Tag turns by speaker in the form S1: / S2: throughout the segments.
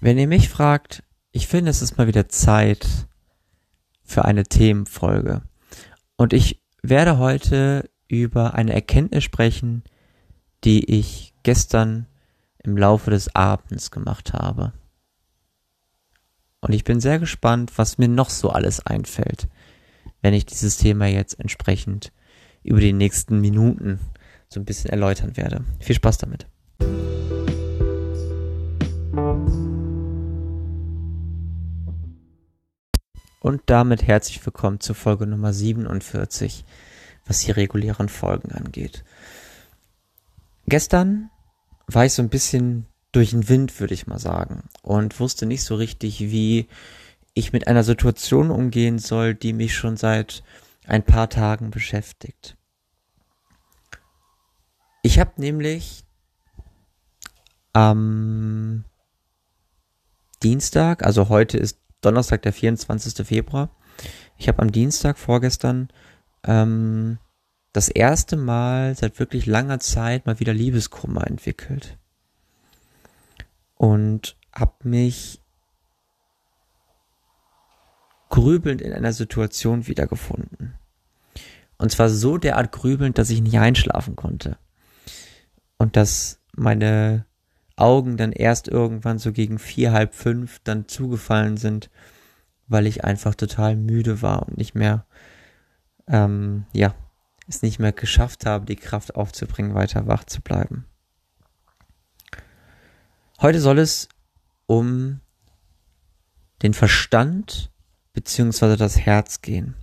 S1: Wenn ihr mich fragt, ich finde, es ist mal wieder Zeit für eine Themenfolge. Und ich werde heute über eine Erkenntnis sprechen, die ich gestern im Laufe des Abends gemacht habe. Und ich bin sehr gespannt, was mir noch so alles einfällt, wenn ich dieses Thema jetzt entsprechend über die nächsten Minuten so ein bisschen erläutern werde. Viel Spaß damit. Und damit herzlich willkommen zur Folge Nummer 47, was die regulären Folgen angeht. Gestern war ich so ein bisschen durch den Wind, würde ich mal sagen, und wusste nicht so richtig, wie ich mit einer Situation umgehen soll, die mich schon seit ein paar Tagen beschäftigt. Ich habe nämlich am Dienstag, also heute ist Donnerstag, der 24. Februar. Ich habe am Dienstag vorgestern ähm, das erste Mal seit wirklich langer Zeit mal wieder Liebeskummer entwickelt. Und habe mich grübelnd in einer Situation wiedergefunden. Und zwar so derart grübelnd, dass ich nicht einschlafen konnte. Und dass meine Augen dann erst irgendwann so gegen vier, halb fünf dann zugefallen sind, weil ich einfach total müde war und nicht mehr, ähm, ja, es nicht mehr geschafft habe, die Kraft aufzubringen, weiter wach zu bleiben. Heute soll es um den Verstand beziehungsweise das Herz gehen.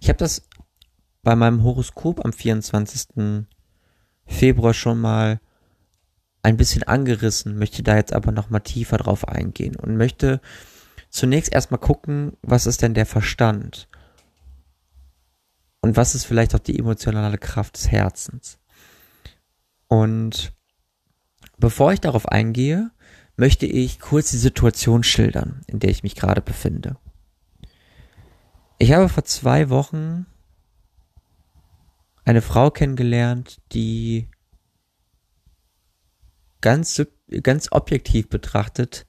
S1: Ich habe das bei meinem Horoskop am 24. Februar schon mal ein bisschen angerissen, möchte da jetzt aber noch mal tiefer drauf eingehen und möchte zunächst erstmal gucken, was ist denn der Verstand? Und was ist vielleicht auch die emotionale Kraft des Herzens? Und bevor ich darauf eingehe, möchte ich kurz die Situation schildern, in der ich mich gerade befinde. Ich habe vor zwei Wochen eine Frau kennengelernt, die ganz, ganz objektiv betrachtet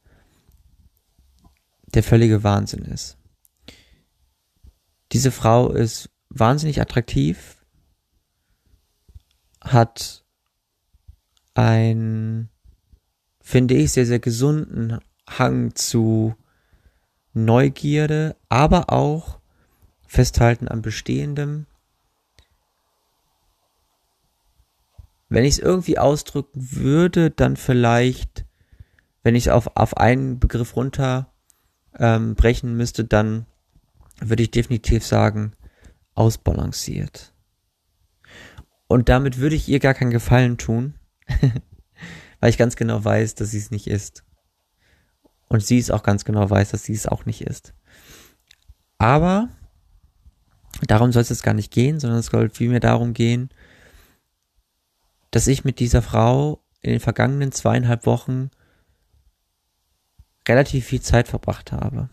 S1: der völlige Wahnsinn ist. Diese Frau ist wahnsinnig attraktiv, hat ein, finde ich, sehr, sehr gesunden Hang zu Neugierde, aber auch Festhalten an Bestehendem, Wenn ich es irgendwie ausdrücken würde, dann vielleicht, wenn ich es auf, auf einen Begriff runter ähm, müsste, dann würde ich definitiv sagen, ausbalanciert. Und damit würde ich ihr gar keinen Gefallen tun, weil ich ganz genau weiß, dass sie es nicht ist. Und sie es auch ganz genau weiß, dass sie es auch nicht ist. Aber darum soll es jetzt gar nicht gehen, sondern es soll vielmehr darum gehen, dass ich mit dieser Frau in den vergangenen zweieinhalb Wochen relativ viel Zeit verbracht habe.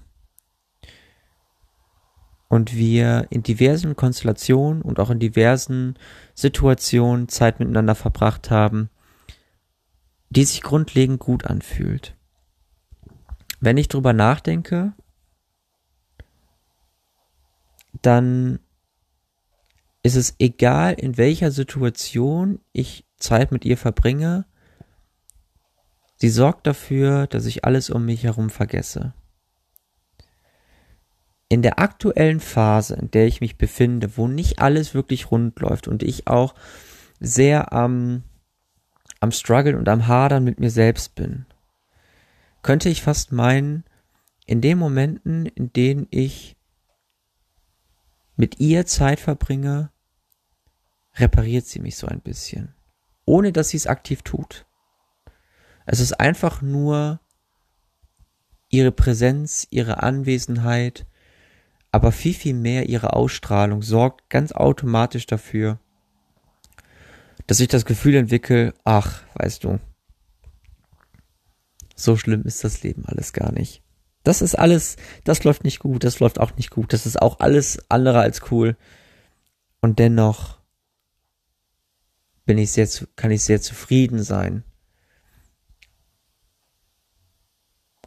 S1: Und wir in diversen Konstellationen und auch in diversen Situationen Zeit miteinander verbracht haben, die sich grundlegend gut anfühlt. Wenn ich drüber nachdenke, dann ist es egal, in welcher Situation ich Zeit mit ihr verbringe, sie sorgt dafür, dass ich alles um mich herum vergesse. In der aktuellen Phase, in der ich mich befinde, wo nicht alles wirklich rund läuft und ich auch sehr am, am Struggle und am Hadern mit mir selbst bin, könnte ich fast meinen, in den Momenten, in denen ich mit ihr Zeit verbringe, repariert sie mich so ein bisschen ohne dass sie es aktiv tut. Es ist einfach nur ihre Präsenz, ihre Anwesenheit, aber viel, viel mehr ihre Ausstrahlung sorgt ganz automatisch dafür, dass ich das Gefühl entwickle, ach, weißt du, so schlimm ist das Leben alles gar nicht. Das ist alles, das läuft nicht gut, das läuft auch nicht gut, das ist auch alles andere als cool. Und dennoch bin ich sehr, kann ich sehr zufrieden sein.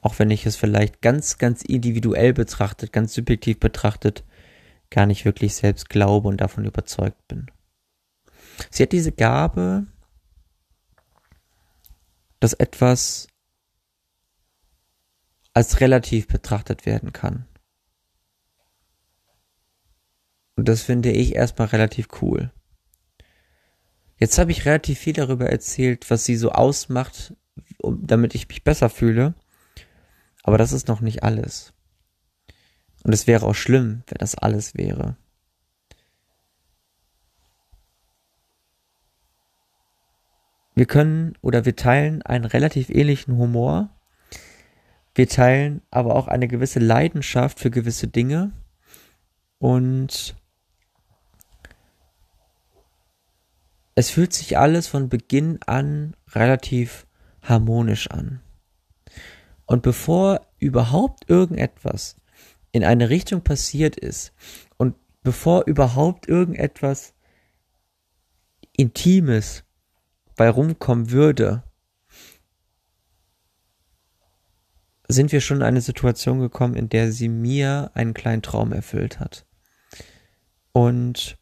S1: Auch wenn ich es vielleicht ganz, ganz individuell betrachtet, ganz subjektiv betrachtet, gar nicht wirklich selbst glaube und davon überzeugt bin. Sie hat diese Gabe, dass etwas als relativ betrachtet werden kann. Und das finde ich erstmal relativ cool. Jetzt habe ich relativ viel darüber erzählt, was sie so ausmacht, damit ich mich besser fühle. Aber das ist noch nicht alles. Und es wäre auch schlimm, wenn das alles wäre. Wir können oder wir teilen einen relativ ähnlichen Humor. Wir teilen aber auch eine gewisse Leidenschaft für gewisse Dinge. Und es fühlt sich alles von Beginn an relativ harmonisch an. Und bevor überhaupt irgendetwas in eine Richtung passiert ist und bevor überhaupt irgendetwas Intimes bei rumkommen würde, sind wir schon in eine Situation gekommen, in der sie mir einen kleinen Traum erfüllt hat. Und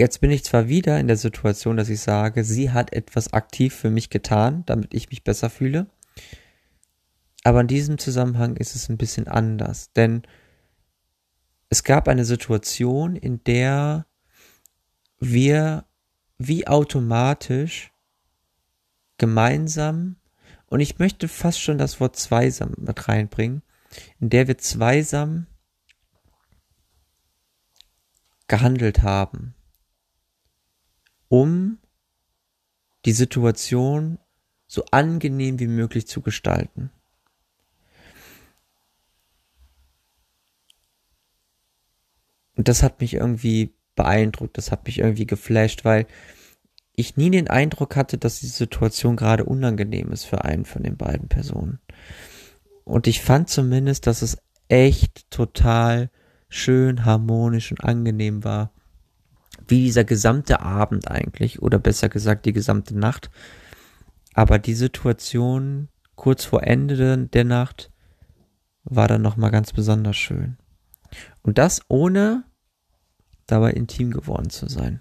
S1: Jetzt bin ich zwar wieder in der Situation, dass ich sage, sie hat etwas aktiv für mich getan, damit ich mich besser fühle. Aber in diesem Zusammenhang ist es ein bisschen anders, denn es gab eine Situation, in der wir wie automatisch gemeinsam, und ich möchte fast schon das Wort zweisam mit reinbringen, in der wir zweisam gehandelt haben um die Situation so angenehm wie möglich zu gestalten. Und das hat mich irgendwie beeindruckt, das hat mich irgendwie geflasht, weil ich nie den Eindruck hatte, dass die Situation gerade unangenehm ist für einen von den beiden Personen. Und ich fand zumindest, dass es echt total schön, harmonisch und angenehm war wie dieser gesamte Abend eigentlich, oder besser gesagt die gesamte Nacht. Aber die Situation kurz vor Ende der Nacht war dann nochmal ganz besonders schön. Und das ohne dabei intim geworden zu sein.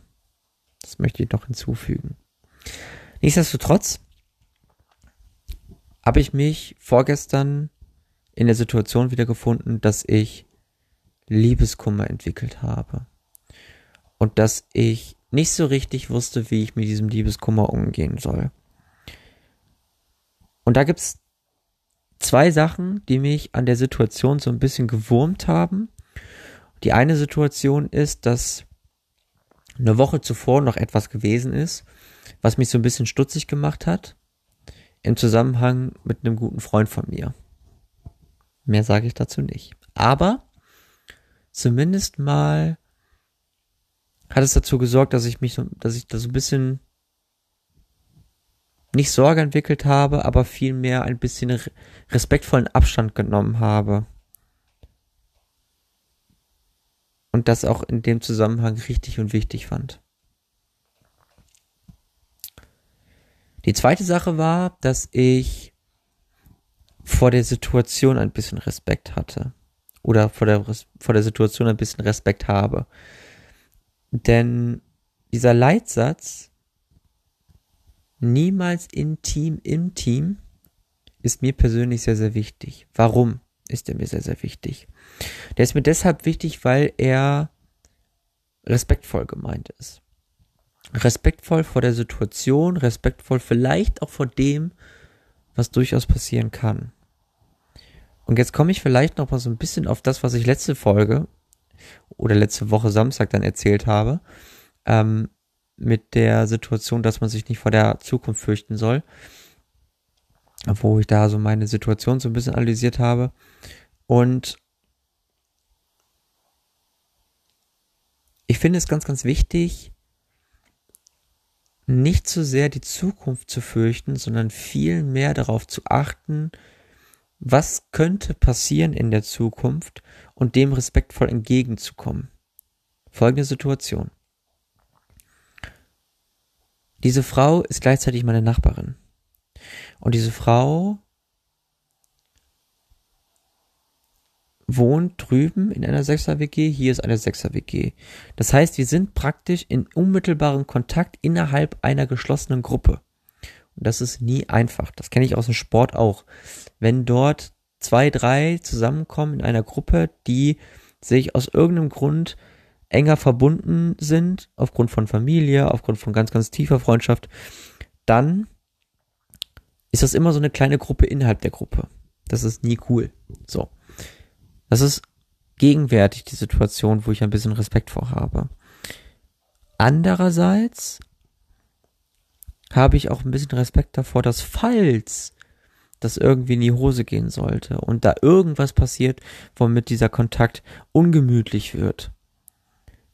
S1: Das möchte ich noch hinzufügen. Nichtsdestotrotz habe ich mich vorgestern in der Situation wiedergefunden, dass ich Liebeskummer entwickelt habe und dass ich nicht so richtig wusste, wie ich mit diesem Liebeskummer umgehen soll. Und da gibt's zwei Sachen, die mich an der Situation so ein bisschen gewurmt haben. Die eine Situation ist, dass eine Woche zuvor noch etwas gewesen ist, was mich so ein bisschen stutzig gemacht hat, im Zusammenhang mit einem guten Freund von mir. Mehr sage ich dazu nicht. Aber zumindest mal hat es dazu gesorgt, dass ich mich so, dass ich da so ein bisschen nicht Sorge entwickelt habe, aber vielmehr ein bisschen respektvollen Abstand genommen habe. Und das auch in dem Zusammenhang richtig und wichtig fand. Die zweite Sache war, dass ich vor der Situation ein bisschen Respekt hatte. Oder vor der, vor der Situation ein bisschen Respekt habe. Denn dieser Leitsatz, niemals in Team im Team, ist mir persönlich sehr, sehr wichtig. Warum ist er mir sehr, sehr wichtig? Der ist mir deshalb wichtig, weil er respektvoll gemeint ist. Respektvoll vor der Situation, respektvoll vielleicht auch vor dem, was durchaus passieren kann. Und jetzt komme ich vielleicht noch mal so ein bisschen auf das, was ich letzte Folge oder letzte Woche Samstag dann erzählt habe, ähm, mit der Situation, dass man sich nicht vor der Zukunft fürchten soll, wo ich da so meine Situation so ein bisschen analysiert habe. Und ich finde es ganz, ganz wichtig, nicht so sehr die Zukunft zu fürchten, sondern viel mehr darauf zu achten, was könnte passieren in der Zukunft und dem respektvoll entgegenzukommen. Folgende Situation. Diese Frau ist gleichzeitig meine Nachbarin. Und diese Frau wohnt drüben in einer Sechser-WG, hier ist eine Sechser-WG. Das heißt, wir sind praktisch in unmittelbarem Kontakt innerhalb einer geschlossenen Gruppe. Und das ist nie einfach. Das kenne ich aus dem Sport auch. Wenn dort zwei, drei zusammenkommen in einer Gruppe, die sich aus irgendeinem Grund enger verbunden sind, aufgrund von Familie, aufgrund von ganz, ganz tiefer Freundschaft, dann ist das immer so eine kleine Gruppe innerhalb der Gruppe. Das ist nie cool. So. Das ist gegenwärtig die Situation, wo ich ein bisschen Respekt vor habe. Andererseits habe ich auch ein bisschen Respekt davor, dass falls das irgendwie in die Hose gehen sollte und da irgendwas passiert, womit dieser Kontakt ungemütlich wird,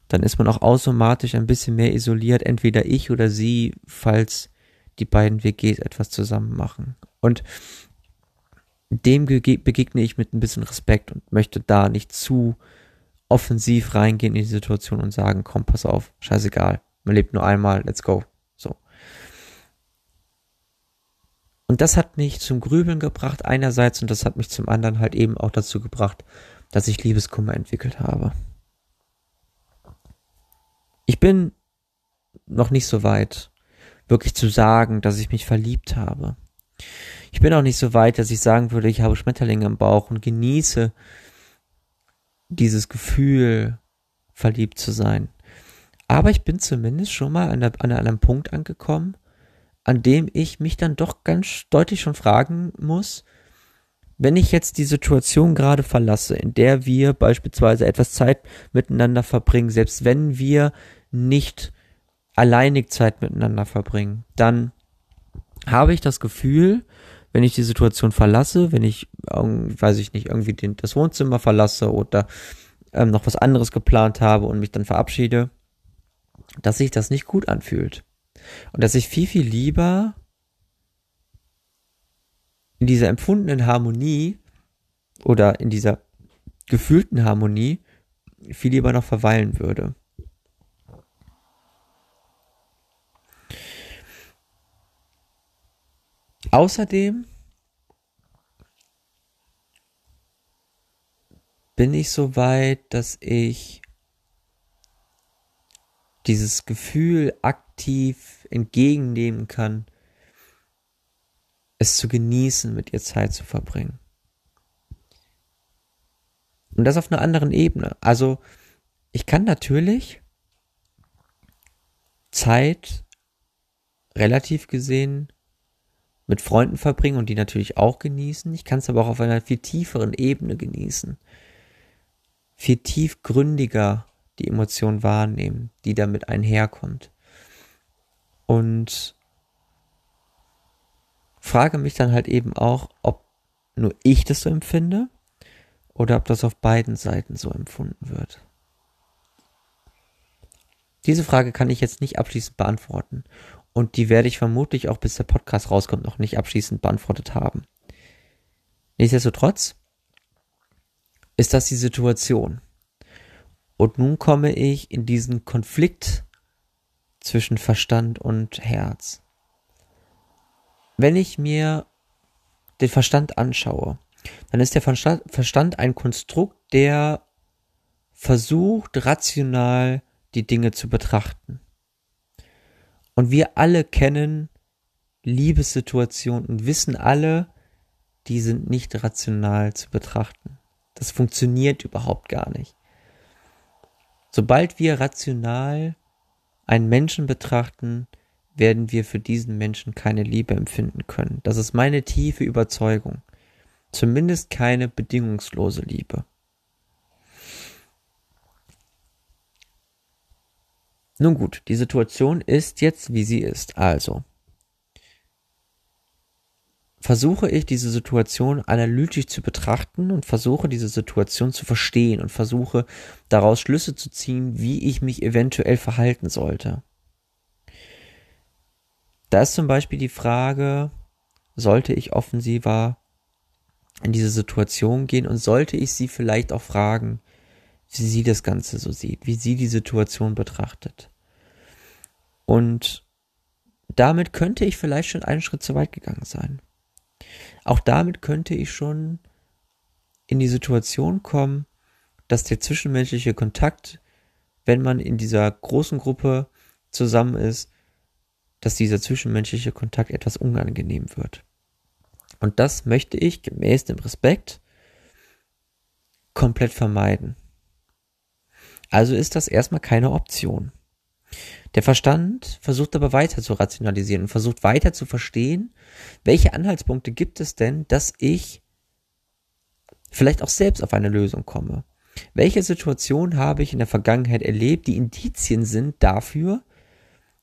S1: dann ist man auch automatisch ein bisschen mehr isoliert, entweder ich oder sie, falls die beiden WGs etwas zusammen machen. Und dem begegne ich mit ein bisschen Respekt und möchte da nicht zu offensiv reingehen in die Situation und sagen, komm, pass auf, scheißegal, man lebt nur einmal, let's go. So. Und das hat mich zum Grübeln gebracht einerseits und das hat mich zum anderen halt eben auch dazu gebracht, dass ich Liebeskummer entwickelt habe. Ich bin noch nicht so weit, wirklich zu sagen, dass ich mich verliebt habe. Ich bin auch nicht so weit, dass ich sagen würde, ich habe Schmetterlinge im Bauch und genieße dieses Gefühl, verliebt zu sein. Aber ich bin zumindest schon mal an, der, an einem Punkt angekommen, an dem ich mich dann doch ganz deutlich schon fragen muss, wenn ich jetzt die Situation gerade verlasse, in der wir beispielsweise etwas Zeit miteinander verbringen, selbst wenn wir nicht alleinig Zeit miteinander verbringen, dann habe ich das Gefühl, wenn ich die Situation verlasse, wenn ich, weiß ich nicht, irgendwie den, das Wohnzimmer verlasse oder ähm, noch was anderes geplant habe und mich dann verabschiede, dass sich das nicht gut anfühlt. Und dass ich viel, viel lieber in dieser empfundenen Harmonie oder in dieser gefühlten Harmonie viel lieber noch verweilen würde. Außerdem bin ich so weit, dass ich dieses Gefühl aktiv entgegennehmen kann, es zu genießen, mit ihr Zeit zu verbringen. Und das auf einer anderen Ebene. Also, ich kann natürlich Zeit relativ gesehen mit Freunden verbringen und die natürlich auch genießen. Ich kann es aber auch auf einer viel tieferen Ebene genießen. Viel tiefgründiger die Emotion wahrnehmen, die damit einherkommt. Und frage mich dann halt eben auch, ob nur ich das so empfinde oder ob das auf beiden Seiten so empfunden wird. Diese Frage kann ich jetzt nicht abschließend beantworten und die werde ich vermutlich auch bis der Podcast rauskommt noch nicht abschließend beantwortet haben. Nichtsdestotrotz ist das die Situation. Und nun komme ich in diesen Konflikt zwischen Verstand und Herz. Wenn ich mir den Verstand anschaue, dann ist der Verstand ein Konstrukt, der versucht, rational die Dinge zu betrachten. Und wir alle kennen Liebessituationen und wissen alle, die sind nicht rational zu betrachten. Das funktioniert überhaupt gar nicht. Sobald wir rational einen Menschen betrachten, werden wir für diesen Menschen keine Liebe empfinden können. Das ist meine tiefe Überzeugung. Zumindest keine bedingungslose Liebe. Nun gut, die Situation ist jetzt, wie sie ist. Also, versuche ich diese Situation analytisch zu betrachten und versuche diese Situation zu verstehen und versuche daraus Schlüsse zu ziehen, wie ich mich eventuell verhalten sollte. Da ist zum Beispiel die Frage, sollte ich offensiver in diese Situation gehen und sollte ich sie vielleicht auch fragen, wie sie das Ganze so sieht, wie sie die Situation betrachtet. Und damit könnte ich vielleicht schon einen Schritt zu weit gegangen sein. Auch damit könnte ich schon in die Situation kommen, dass der zwischenmenschliche Kontakt, wenn man in dieser großen Gruppe zusammen ist, dass dieser zwischenmenschliche Kontakt etwas unangenehm wird. Und das möchte ich gemäß dem Respekt komplett vermeiden. Also ist das erstmal keine Option. Der Verstand versucht aber weiter zu rationalisieren und versucht weiter zu verstehen, welche Anhaltspunkte gibt es denn, dass ich vielleicht auch selbst auf eine Lösung komme. Welche Situation habe ich in der Vergangenheit erlebt, die Indizien sind dafür,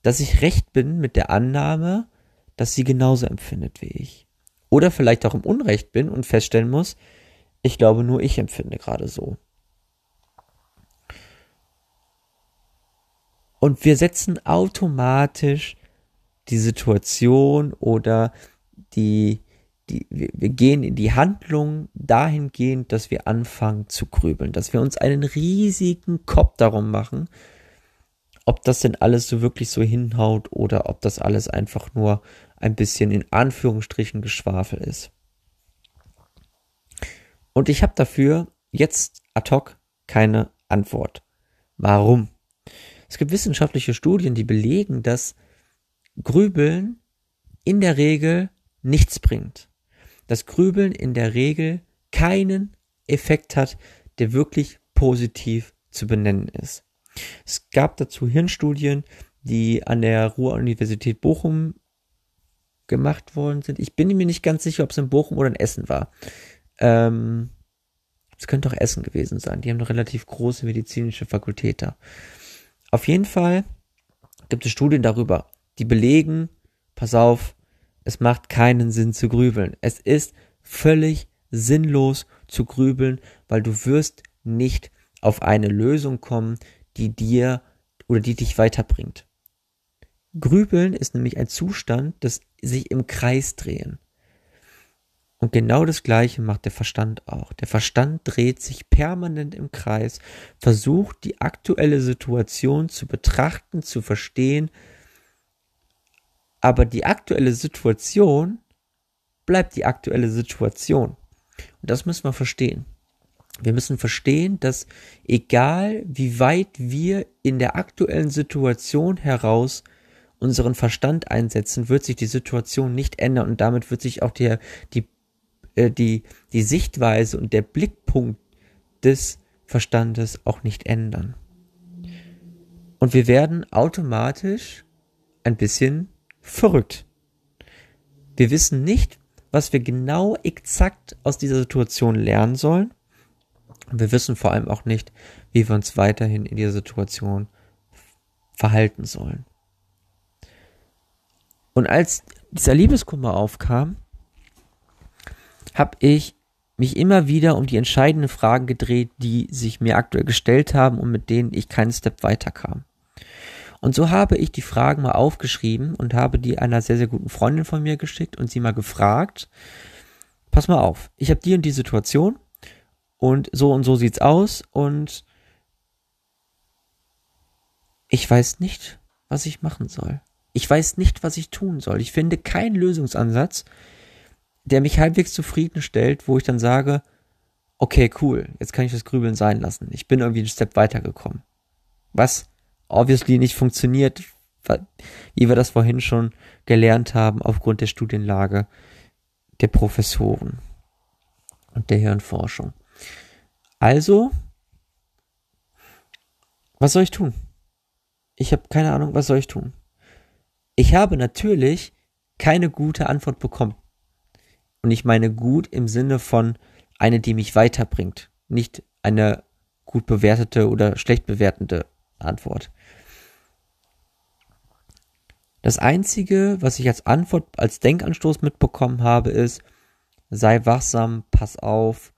S1: dass ich recht bin mit der Annahme, dass sie genauso empfindet wie ich. Oder vielleicht auch im Unrecht bin und feststellen muss, ich glaube nur ich empfinde gerade so. Und wir setzen automatisch die Situation oder die, die, wir, gehen in die Handlung dahingehend, dass wir anfangen zu grübeln, dass wir uns einen riesigen Kopf darum machen, ob das denn alles so wirklich so hinhaut oder ob das alles einfach nur ein bisschen in Anführungsstrichen Geschwafel ist. Und ich habe dafür jetzt ad hoc keine Antwort. Warum? Es gibt wissenschaftliche Studien, die belegen, dass Grübeln in der Regel nichts bringt. Dass Grübeln in der Regel keinen Effekt hat, der wirklich positiv zu benennen ist. Es gab dazu Hirnstudien, die an der Ruhr-Universität Bochum gemacht worden sind. Ich bin mir nicht ganz sicher, ob es in Bochum oder in Essen war. Ähm, es könnte auch Essen gewesen sein. Die haben eine relativ große medizinische Fakultät da. Auf jeden Fall gibt es Studien darüber, die belegen, pass auf, es macht keinen Sinn zu grübeln. Es ist völlig sinnlos zu grübeln, weil du wirst nicht auf eine Lösung kommen, die dir oder die dich weiterbringt. Grübeln ist nämlich ein Zustand des sich im Kreis drehen. Und genau das Gleiche macht der Verstand auch. Der Verstand dreht sich permanent im Kreis, versucht die aktuelle Situation zu betrachten, zu verstehen, aber die aktuelle Situation bleibt die aktuelle Situation. Und das müssen wir verstehen. Wir müssen verstehen, dass egal wie weit wir in der aktuellen Situation heraus unseren Verstand einsetzen, wird sich die Situation nicht ändern und damit wird sich auch der, die äh, die, die Sichtweise und der Blickpunkt des Verstandes auch nicht ändern. Und wir werden automatisch ein bisschen verrückt. Wir wissen nicht, was wir genau exakt aus dieser Situation lernen sollen. Und wir wissen vor allem auch nicht, wie wir uns weiterhin in dieser Situation verhalten sollen. Und als dieser Liebeskummer aufkam, habe ich mich immer wieder um die entscheidenden Fragen gedreht, die sich mir aktuell gestellt haben und mit denen ich keinen Step weiterkam. Und so habe ich die Fragen mal aufgeschrieben und habe die einer sehr, sehr guten Freundin von mir geschickt und sie mal gefragt, pass mal auf, ich habe die und die Situation und so und so sieht's aus und ich weiß nicht, was ich machen soll. Ich weiß nicht, was ich tun soll. Ich finde keinen Lösungsansatz, der mich halbwegs zufriedenstellt, wo ich dann sage, okay, cool, jetzt kann ich das Grübeln sein lassen. Ich bin irgendwie einen Step weitergekommen. Was obviously nicht funktioniert, wie wir das vorhin schon gelernt haben, aufgrund der Studienlage der Professoren und der Hirnforschung. Also, was soll ich tun? Ich habe keine Ahnung, was soll ich tun? Ich habe natürlich keine gute Antwort bekommen. Und ich meine gut im Sinne von eine, die mich weiterbringt, nicht eine gut bewertete oder schlecht bewertende Antwort. Das einzige, was ich als Antwort, als Denkanstoß mitbekommen habe, ist, sei wachsam, pass auf,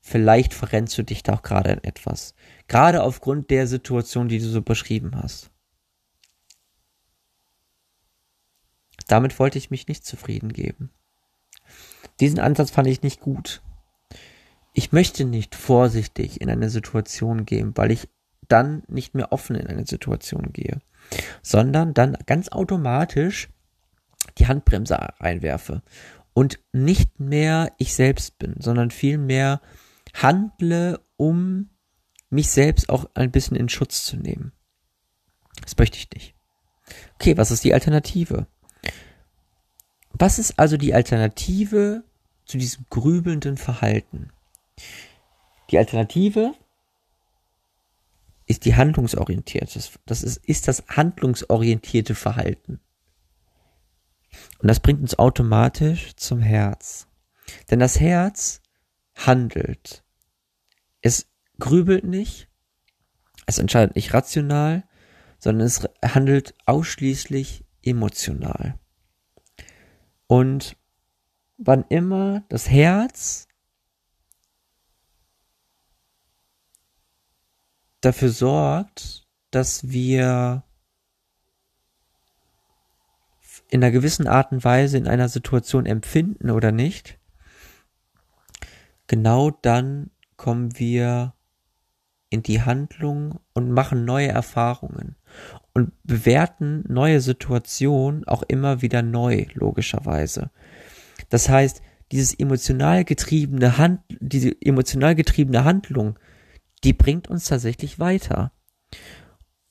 S1: vielleicht verrennst du dich da auch gerade in etwas. Gerade aufgrund der Situation, die du so beschrieben hast. Damit wollte ich mich nicht zufrieden geben. Diesen Ansatz fand ich nicht gut. Ich möchte nicht vorsichtig in eine Situation gehen, weil ich dann nicht mehr offen in eine Situation gehe, sondern dann ganz automatisch die Handbremse einwerfe und nicht mehr ich selbst bin, sondern vielmehr handle, um mich selbst auch ein bisschen in Schutz zu nehmen. Das möchte ich nicht. Okay, was ist die Alternative? Was ist also die Alternative zu diesem grübelnden Verhalten? Die Alternative ist die handlungsorientierte. Das ist, ist das handlungsorientierte Verhalten. Und das bringt uns automatisch zum Herz. Denn das Herz handelt. Es grübelt nicht, es entscheidet nicht rational, sondern es handelt ausschließlich emotional. Und wann immer das Herz dafür sorgt, dass wir in einer gewissen Art und Weise in einer Situation empfinden oder nicht, genau dann kommen wir in die Handlung und machen neue Erfahrungen und bewerten neue Situationen auch immer wieder neu, logischerweise. Das heißt, dieses emotional getriebene Hand, diese emotional getriebene Handlung, die bringt uns tatsächlich weiter.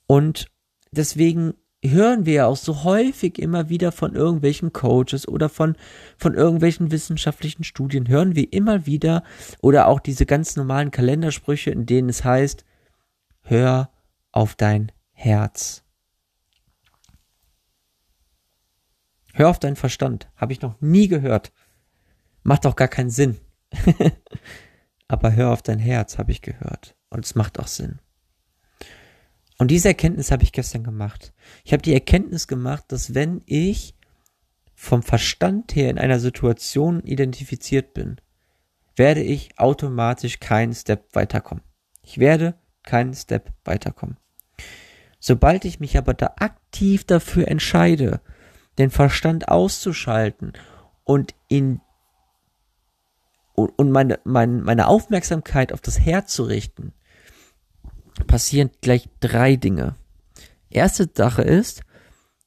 S1: Und deswegen hören wir ja auch so häufig immer wieder von irgendwelchen Coaches oder von, von irgendwelchen wissenschaftlichen Studien, hören wir immer wieder oder auch diese ganz normalen Kalendersprüche, in denen es heißt, hör auf dein Herz. Hör auf deinen Verstand. Habe ich noch nie gehört. Macht auch gar keinen Sinn. Aber hör auf dein Herz, habe ich gehört. Und es macht auch Sinn. Und diese Erkenntnis habe ich gestern gemacht. Ich habe die Erkenntnis gemacht, dass wenn ich vom Verstand her in einer Situation identifiziert bin, werde ich automatisch keinen Step weiterkommen. Ich werde keinen Step weiterkommen. Sobald ich mich aber da aktiv dafür entscheide, den Verstand auszuschalten und in und meine, meine, meine Aufmerksamkeit auf das Herz zu richten, passieren gleich drei Dinge. Erste Sache ist,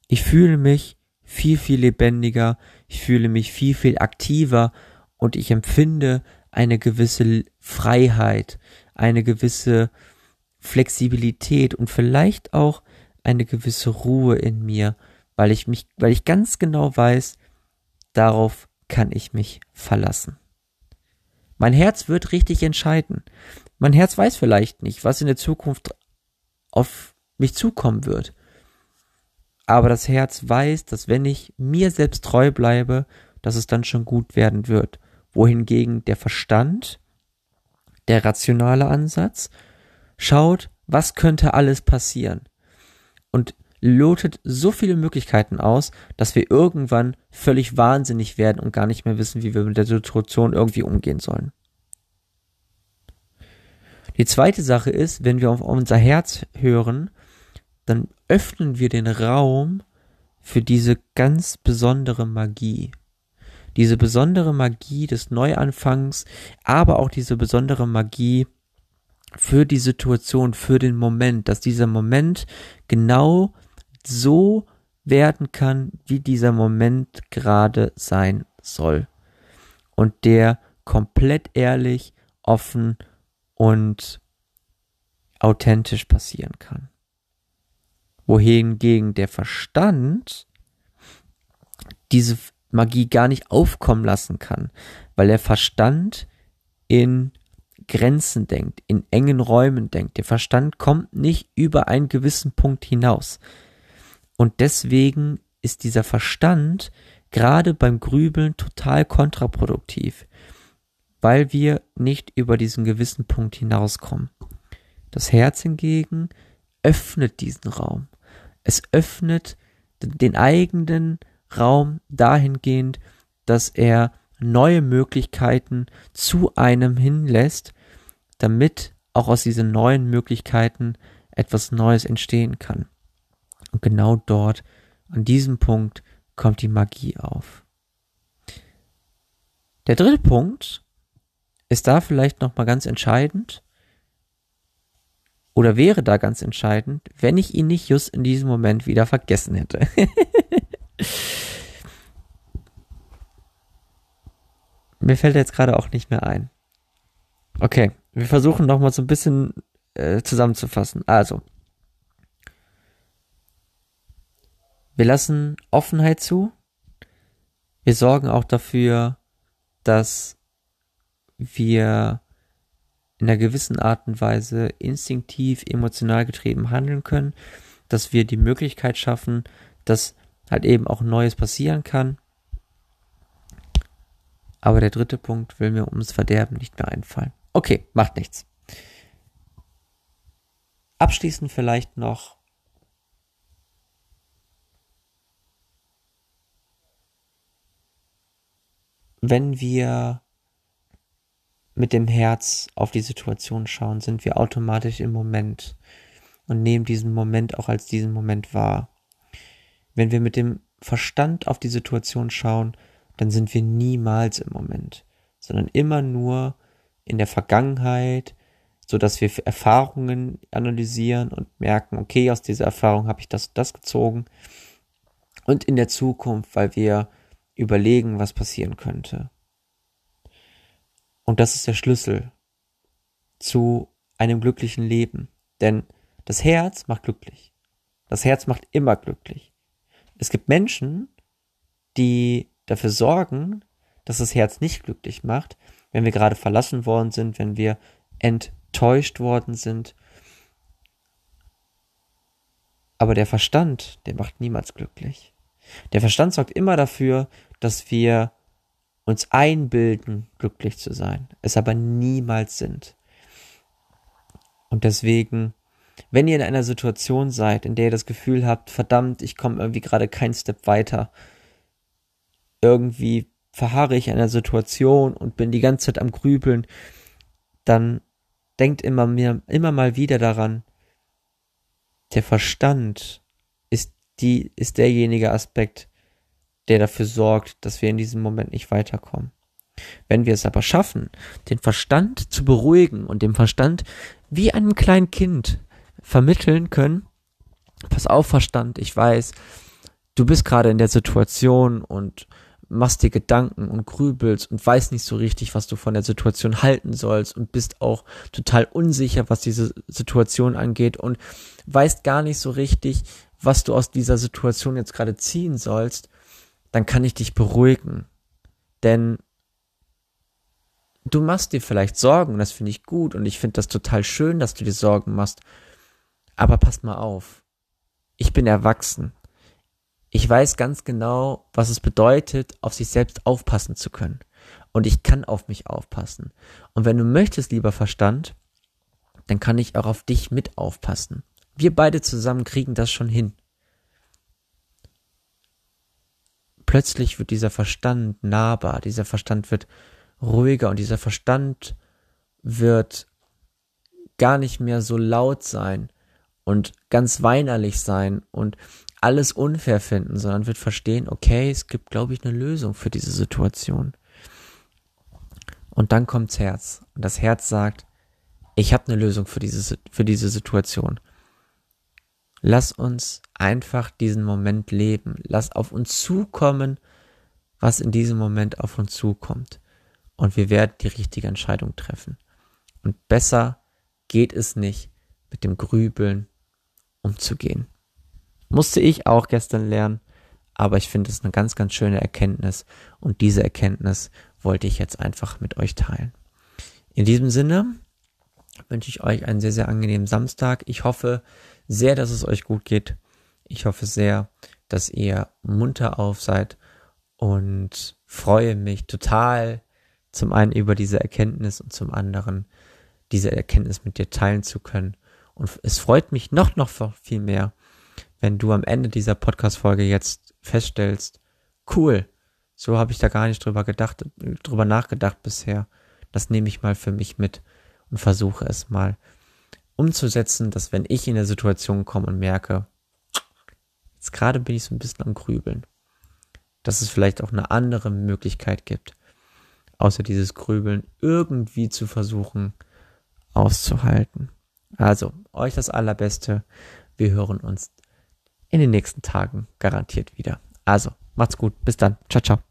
S1: ich fühle mich viel, viel lebendiger, ich fühle mich viel, viel aktiver und ich empfinde eine gewisse Freiheit, eine gewisse Flexibilität und vielleicht auch eine gewisse Ruhe in mir, weil ich mich, weil ich ganz genau weiß, darauf kann ich mich verlassen. Mein Herz wird richtig entscheiden. Mein Herz weiß vielleicht nicht, was in der Zukunft auf mich zukommen wird. Aber das Herz weiß, dass wenn ich mir selbst treu bleibe, dass es dann schon gut werden wird. Wohingegen der Verstand, der rationale Ansatz, schaut, was könnte alles passieren. Und lotet so viele Möglichkeiten aus, dass wir irgendwann völlig wahnsinnig werden und gar nicht mehr wissen, wie wir mit der Situation irgendwie umgehen sollen. Die zweite Sache ist, wenn wir auf unser Herz hören, dann öffnen wir den Raum für diese ganz besondere Magie. Diese besondere Magie des Neuanfangs, aber auch diese besondere Magie für die Situation, für den Moment, dass dieser Moment genau so werden kann, wie dieser Moment gerade sein soll. Und der komplett ehrlich, offen und authentisch passieren kann. Wohingegen der Verstand diese Magie gar nicht aufkommen lassen kann, weil der Verstand in Grenzen denkt, in engen Räumen denkt. Der Verstand kommt nicht über einen gewissen Punkt hinaus. Und deswegen ist dieser Verstand gerade beim Grübeln total kontraproduktiv, weil wir nicht über diesen gewissen Punkt hinauskommen. Das Herz hingegen öffnet diesen Raum. Es öffnet den eigenen Raum dahingehend, dass er neue Möglichkeiten zu einem hinlässt, damit auch aus diesen neuen Möglichkeiten etwas Neues entstehen kann. Und genau dort, an diesem Punkt, kommt die Magie auf. Der dritte Punkt ist da vielleicht nochmal ganz entscheidend oder wäre da ganz entscheidend, wenn ich ihn nicht just in diesem Moment wieder vergessen hätte. mir fällt jetzt gerade auch nicht mehr ein. Okay, wir versuchen nochmal so ein bisschen äh, zusammenzufassen. Also, wir lassen Offenheit zu. Wir sorgen auch dafür, dass wir in einer gewissen Art und Weise instinktiv, emotional getrieben handeln können, dass wir die Möglichkeit schaffen, dass halt eben auch Neues passieren kann. Aber der dritte Punkt will mir ums Verderben nicht mehr einfallen. Okay, macht nichts. Abschließend vielleicht noch wenn wir mit dem Herz auf die Situation schauen, sind wir automatisch im Moment und nehmen diesen Moment auch als diesen Moment wahr. Wenn wir mit dem Verstand auf die Situation schauen, dann sind wir niemals im Moment, sondern immer nur in der Vergangenheit, so dass wir Erfahrungen analysieren und merken, okay, aus dieser Erfahrung habe ich das und das gezogen. Und in der Zukunft, weil wir überlegen, was passieren könnte. Und das ist der Schlüssel zu einem glücklichen Leben. Denn das Herz macht glücklich. Das Herz macht immer glücklich. Es gibt Menschen, die dafür sorgen, dass das Herz nicht glücklich macht, wenn wir gerade verlassen worden sind, wenn wir enttäuscht worden sind. Aber der Verstand, der macht niemals glücklich. Der Verstand sorgt immer dafür, dass wir uns einbilden, glücklich zu sein, es aber niemals sind. Und deswegen, wenn ihr in einer Situation seid, in der ihr das Gefühl habt, verdammt, ich komme irgendwie gerade keinen Step weiter, irgendwie verharre ich in einer Situation und bin die ganze Zeit am Grübeln, dann denkt immer mir, immer mal wieder daran, der Verstand ist die, ist derjenige Aspekt, der dafür sorgt, dass wir in diesem Moment nicht weiterkommen. Wenn wir es aber schaffen, den Verstand zu beruhigen und dem Verstand wie einem kleinen Kind vermitteln können, pass auf Verstand, ich weiß, du bist gerade in der Situation und machst dir Gedanken und grübelst und weißt nicht so richtig, was du von der Situation halten sollst und bist auch total unsicher, was diese Situation angeht und weißt gar nicht so richtig, was du aus dieser Situation jetzt gerade ziehen sollst, dann kann ich dich beruhigen. Denn du machst dir vielleicht Sorgen, das finde ich gut und ich finde das total schön, dass du dir Sorgen machst. Aber pass mal auf. Ich bin erwachsen. Ich weiß ganz genau, was es bedeutet, auf sich selbst aufpassen zu können. Und ich kann auf mich aufpassen. Und wenn du möchtest, lieber Verstand, dann kann ich auch auf dich mit aufpassen. Wir beide zusammen kriegen das schon hin. plötzlich wird dieser Verstand nahbar, dieser Verstand wird ruhiger und dieser Verstand wird gar nicht mehr so laut sein und ganz weinerlich sein und alles unfair finden, sondern wird verstehen, okay, es gibt, glaube ich, eine Lösung für diese Situation. Und dann kommt's Herz. Und das Herz sagt, ich habe eine Lösung für diese, für diese Situation. Lass uns einfach diesen Moment leben. Lass auf uns zukommen, was in diesem Moment auf uns zukommt. Und wir werden die richtige Entscheidung treffen. Und besser geht es nicht, mit dem Grübeln umzugehen. Musste ich auch gestern lernen, aber ich finde es eine ganz, ganz schöne Erkenntnis. Und diese Erkenntnis wollte ich jetzt einfach mit euch teilen. In diesem Sinne wünsche ich euch einen sehr, sehr angenehmen Samstag. Ich hoffe, sehr, dass es euch gut geht. Ich hoffe sehr, dass ihr munter auf seid und freue mich total zum einen über diese Erkenntnis und zum anderen diese Erkenntnis mit dir teilen zu können. Und es freut mich noch, noch viel mehr, wenn du am Ende dieser Podcast-Folge jetzt feststellst, cool, so habe ich da gar nicht drüber gedacht, drüber nachgedacht bisher. Das nehme ich mal für mich mit und versuche es mal umzusetzen, dass wenn ich in der Situation komme und merke, jetzt gerade bin ich so ein bisschen am Grübeln, dass es vielleicht auch eine andere Möglichkeit gibt, außer dieses Grübeln irgendwie zu versuchen auszuhalten. Also, euch das Allerbeste. Wir hören uns in den nächsten Tagen garantiert wieder. Also, macht's gut. Bis dann. Ciao, ciao.